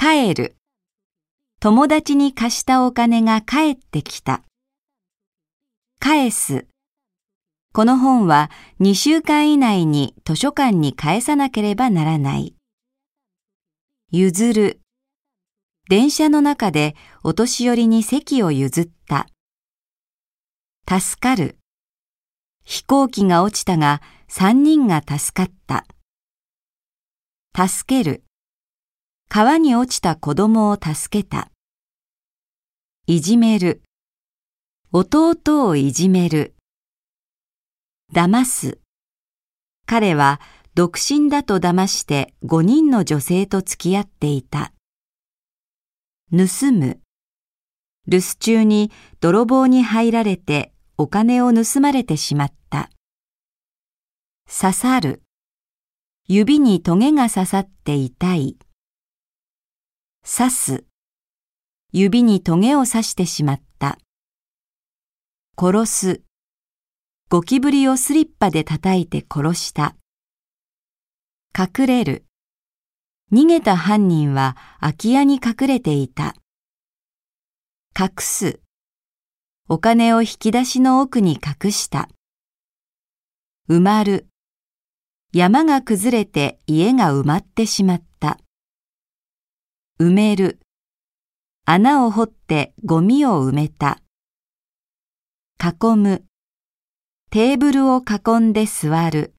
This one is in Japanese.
帰る。友達に貸したお金が返ってきた。返す。この本は2週間以内に図書館に返さなければならない。譲る。電車の中でお年寄りに席を譲った。助かる。飛行機が落ちたが3人が助かった。助ける。川に落ちた子供を助けた。いじめる。弟をいじめる。騙す。彼は独身だと騙して5人の女性と付き合っていた。盗む。留守中に泥棒に入られてお金を盗まれてしまった。刺さる。指にトゲが刺さって痛い。刺す。指にトゲを刺してしまった。殺す。ゴキブリをスリッパで叩いて殺した。隠れる。逃げた犯人は空き家に隠れていた。隠す。お金を引き出しの奥に隠した。埋まる。山が崩れて家が埋まってしまった。埋める。穴を掘ってゴミを埋めた。囲む。テーブルを囲んで座る。